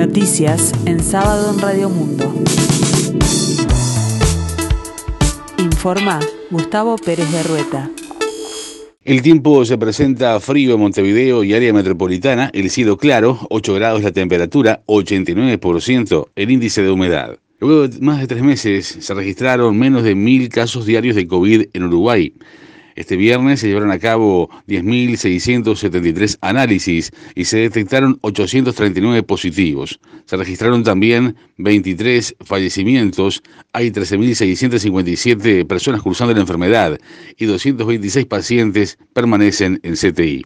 Noticias en sábado en Radio Mundo. Informa Gustavo Pérez de Rueta. El tiempo se presenta frío en Montevideo y área metropolitana, el cielo claro, 8 grados la temperatura, 89% el índice de humedad. Luego de más de tres meses se registraron menos de mil casos diarios de COVID en Uruguay. Este viernes se llevaron a cabo 10.673 análisis y se detectaron 839 positivos. Se registraron también 23 fallecimientos, hay 13.657 personas cruzando la enfermedad y 226 pacientes permanecen en CTI.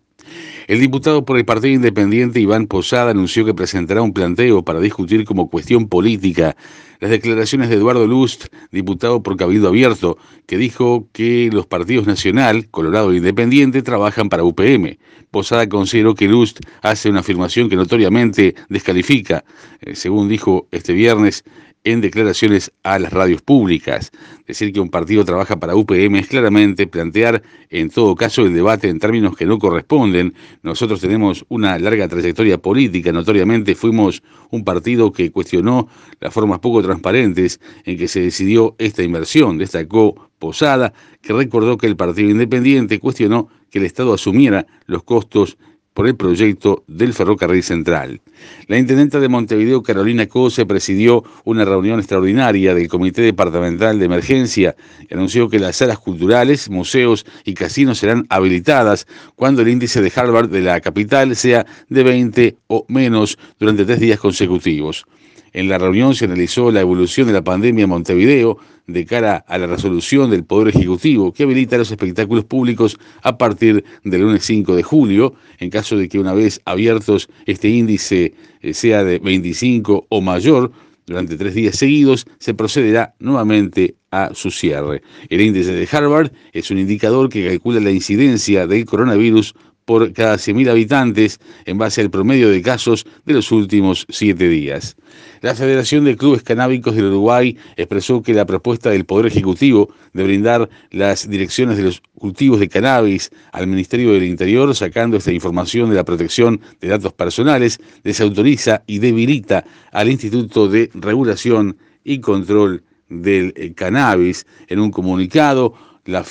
El diputado por el Partido Independiente Iván Posada anunció que presentará un planteo para discutir como cuestión política las declaraciones de Eduardo Lust, diputado por Cabildo Abierto, que dijo que los partidos Nacional, Colorado e Independiente trabajan para UPM. Posada consideró que Lust hace una afirmación que notoriamente descalifica, eh, según dijo este viernes, en declaraciones a las radios públicas. Decir que un partido trabaja para UPM es claramente plantear, en todo caso, el debate en términos que no corresponden. Nosotros tenemos una larga trayectoria política, notoriamente fuimos un partido que cuestionó las formas poco transparentes en que se decidió esta inversión, destacó Posada, que recordó que el Partido Independiente cuestionó que el Estado asumiera los costos por el proyecto del ferrocarril central. La intendenta de Montevideo, Carolina Cose, presidió una reunión extraordinaria del Comité Departamental de Emergencia y anunció que las salas culturales, museos y casinos serán habilitadas cuando el índice de Harvard de la capital sea de 20 o menos durante tres días consecutivos. En la reunión se analizó la evolución de la pandemia en Montevideo de cara a la resolución del Poder Ejecutivo que habilita los espectáculos públicos a partir del lunes 5 de julio, en caso de que una vez abiertos este índice eh, sea de 25 o mayor, durante tres días seguidos se procederá nuevamente a su cierre. El índice de Harvard es un indicador que calcula la incidencia del coronavirus por cada 100.000 habitantes en base al promedio de casos de los últimos siete días. La Federación de Clubes Canábicos del Uruguay expresó que la propuesta del Poder Ejecutivo de brindar las direcciones de los cultivos de cannabis al Ministerio del Interior, sacando esta información de la protección de datos personales, desautoriza y debilita al Instituto de Regulación y Control del Cannabis. En un comunicado, la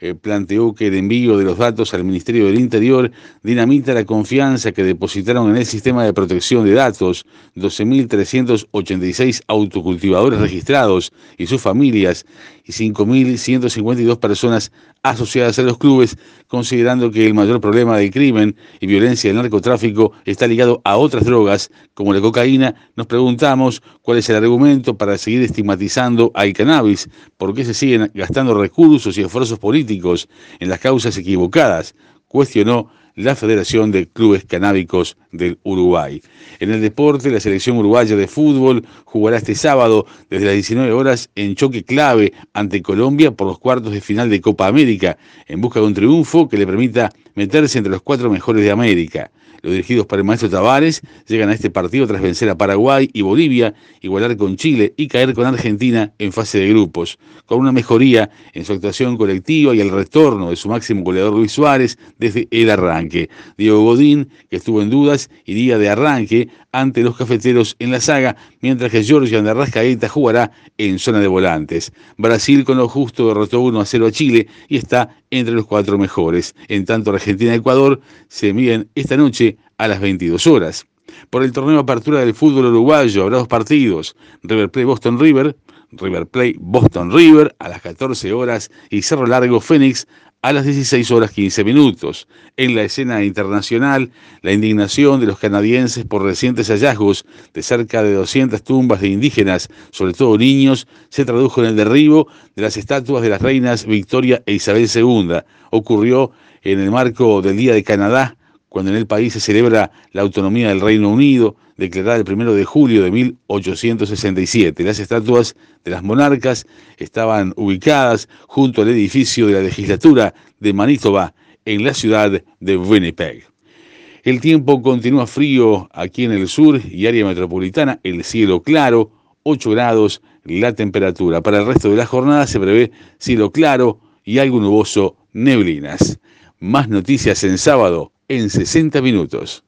eh, planteó que el envío de los datos al Ministerio del Interior dinamita la confianza que depositaron en el sistema de protección de datos 12.386 autocultivadores registrados y sus familias y 5.152 personas asociadas a los clubes, considerando que el mayor problema del crimen y violencia del narcotráfico está ligado a otras drogas como la cocaína, nos preguntamos cuál es el argumento para seguir estigmatizando al cannabis, por qué se siguen gastando recursos y esfuerzos políticos en las causas equivocadas, cuestionó la Federación de Clubes Canábicos del Uruguay. En el deporte, la selección uruguaya de fútbol jugará este sábado desde las 19 horas en choque clave ante Colombia por los cuartos de final de Copa América, en busca de un triunfo que le permita meterse entre los cuatro mejores de América. Los dirigidos por el maestro Tavares llegan a este partido tras vencer a Paraguay y Bolivia, igualar con Chile y caer con Argentina en fase de grupos, con una mejoría en su actuación colectiva y el retorno de su máximo goleador Luis Suárez desde el arranque. Diego Godín, que estuvo en dudas, iría de arranque ante los cafeteros en la saga, mientras que Georgian de Arrascaeta jugará en zona de volantes. Brasil con lo justo derrotó 1 a 0 a Chile y está entre los cuatro mejores. En tanto, Argentina y Ecuador se miden esta noche a las 22 horas. Por el torneo apertura del fútbol uruguayo habrá dos partidos, River Plate Boston River, River Plate Boston River a las 14 horas y Cerro Largo Fénix a las 16 horas 15 minutos. En la escena internacional, la indignación de los canadienses por recientes hallazgos de cerca de 200 tumbas de indígenas, sobre todo niños, se tradujo en el derribo de las estatuas de las reinas Victoria e Isabel II. Ocurrió en el marco del Día de Canadá, cuando en el país se celebra la autonomía del Reino Unido, declarada el 1 de julio de 1867. Las estatuas de las monarcas estaban ubicadas junto al edificio de la legislatura de Manitoba, en la ciudad de Winnipeg. El tiempo continúa frío aquí en el sur y área metropolitana, el cielo claro, 8 grados la temperatura. Para el resto de la jornada se prevé cielo claro y algo nuboso, neblinas. Más noticias en sábado en 60 minutos.